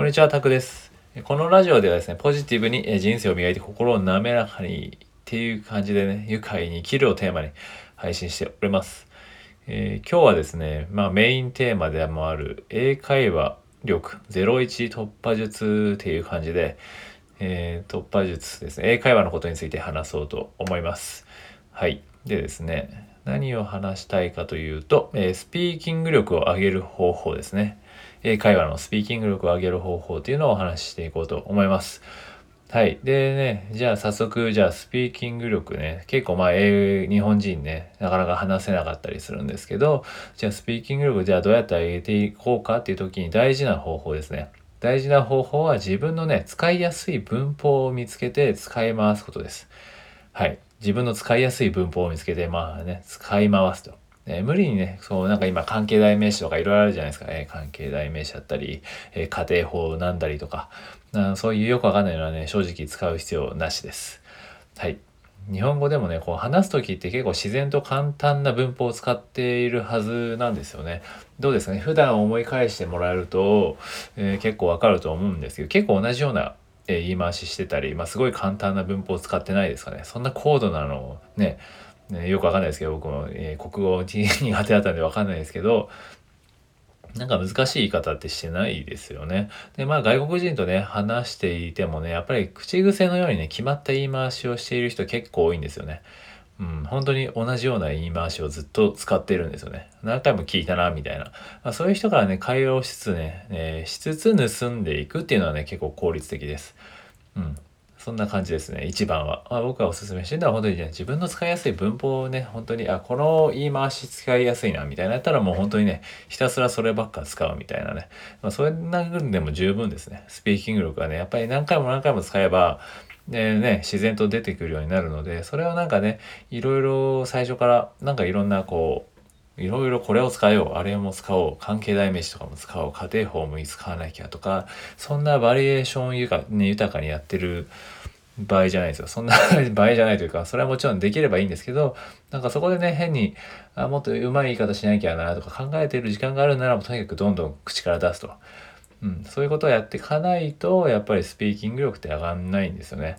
こんにちは、タクです。このラジオではですね、ポジティブに人生を磨いて心を滑らかにっていう感じでね、愉快に生きるをテーマに配信しております。えー、今日はですね、まあメインテーマでもある英会話力01突破術っていう感じで、えー、突破術ですね、英会話のことについて話そうと思います。はい。でですね、何を話したいかというと、え、スピーキング力を上げる方法ですね。英会話のスピーキング力を上げる方法というのをお話ししていこうと思います。はい。でね、じゃあ早速、じゃあスピーキング力ね、結構まあ英日本人ね、なかなか話せなかったりするんですけど、じゃあスピーキング力じゃあどうやって上げていこうかっていう時に大事な方法ですね。大事な方法は自分のね、使いやすい文法を見つけて使い回すことです。はい。自分の使いやすい文法を見つけて、まあね、使い回すと。えー、無理にね、そう、なんか今関係代名詞とかいろいろあるじゃないですか。えー、関係代名詞だったり、えー、家庭法なんだりとか、あそういうよくわかんないのはね、正直使う必要なしです。はい。日本語でもね、こう話す時って結構自然と簡単な文法を使っているはずなんですよね。どうですかね？普段思い返してもらえると、えー、結構わかると思うんですけど、結構同じようなえ言い回ししてたり、まあ、すごい簡単な文法を使ってないですかね。そんな高度なのをね、ねよくわかんないですけど、僕も、えー、国語苦手だったんでわかんないですけど、なんか難しい言い方ってしてないですよね。で、まあ外国人とね、話していてもね、やっぱり口癖のようにね、決まった言い回しをしている人結構多いんですよね。うん、本当に同じような言い回しをずっと使っているんですよね。何回も聞いたな、みたいな。まあ、そういう人からね、会話をしつつね、えー、しつつ盗んでいくっていうのはね、結構効率的です。うん。そんな感じですね、一番は。まあ、僕がおすすめしてるのは本当にね、自分の使いやすい文法をね、本当に、あ、この言い回し使いやすいな、みたいなやったらもう本当にね、ひたすらそればっか使うみたいなね。まあ、それなぐでも十分ですね。スピーキング力はね、やっぱり何回も何回も使えば、でね、自然と出てくるようになるので、それをなんかね、いろいろ最初から、なんかいろんなこう、いろいろこれを使おう、あれも使おう、関係代名詞とかも使おう、家庭法も使わなきゃとか、そんなバリエーション豊か,、ね、豊かにやってる場合じゃないですよ。そんな 場合じゃないというか、それはもちろんできればいいんですけど、なんかそこでね、変に、あもっとうまい言い方しなきゃなとか考えてる時間があるなら、とにかくどんどん口から出すと。うん、そういうことをやっていかないと、やっぱりスピーキング力って上がんないんですよね。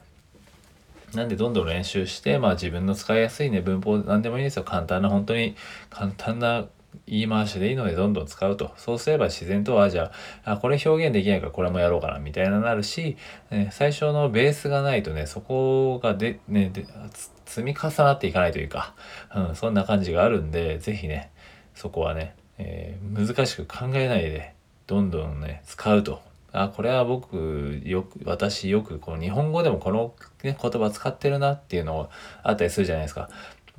なんでどんどん練習して、まあ自分の使いやすいね、文法なんでもいいですよ。簡単な、本当に簡単な言い回しでいいのでどんどん使うと。そうすれば自然とは、じゃあ、あこれ表現できないからこれもやろうかな、みたいななるし、ね、最初のベースがないとね、そこがで、ね、で積み重なっていかないというか、うん、そんな感じがあるんで、是非ね、そこはね、えー、難しく考えないで、どんどんね、使うと。あ、これは僕、よく、私よく、この日本語でもこの、ね、言葉使ってるなっていうのをあったりするじゃないですか。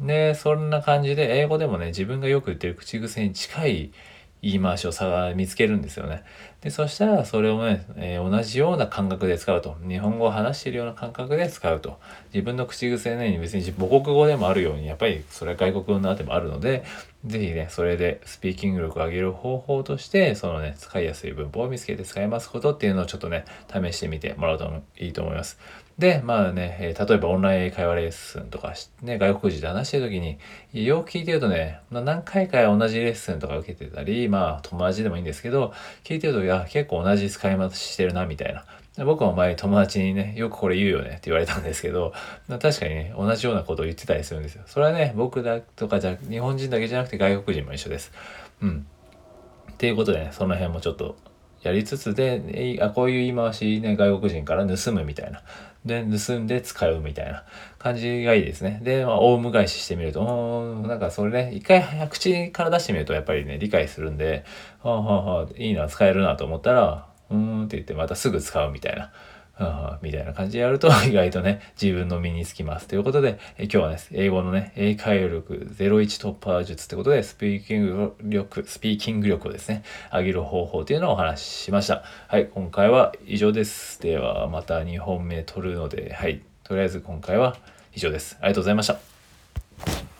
で、そんな感じで、英語でもね、自分がよく言ってる口癖に近い言い回しをさ見つけるんですよね。で、そしたらそれをね、えー、同じような感覚で使うと。日本語を話しているような感覚で使うと。自分の口癖ね、別に母国語でもあるように、やっぱりそれは外国語のあてもあるので、ぜひね、それでスピーキング力を上げる方法として、そのね、使いやすい文法を見つけて使いますことっていうのをちょっとね、試してみてもらうといいと思います。で、まあね、え例えばオンライン会話レッスンとかね、外国人で話してる時に、よく聞いてるとね、ま、何回か同じレッスンとか受けてたり、まあ友達でもいいんですけど、聞いてると、いや、結構同じ使い回ししてるな、みたいな。僕も前友達にね、よくこれ言うよねって言われたんですけど、確かにね、同じようなことを言ってたりするんですよ。それはね、僕だとかじゃ、日本人だけじゃなくて外国人も一緒です。うん。っていうことでね、その辺もちょっとやりつつで、あ、こういう言い回しね、外国人から盗むみたいな。で、盗んで使うみたいな感じがいいですね。で、まあ、オウム返ししてみると、なんかそれね、一回口から出してみるとやっぱりね、理解するんで、はあはあはあ、いいな、使えるなと思ったら、うーんって言ってまたすぐ使うみたいな。みたいな感じでやると 意外とね、自分の身につきます。ということで、え今日はね、英語のね、英会話力01突破術ってことで、スピーキング力、スピーキング力をですね、上げる方法というのをお話ししました。はい、今回は以上です。では、また2本目撮るので、はい、とりあえず今回は以上です。ありがとうございました。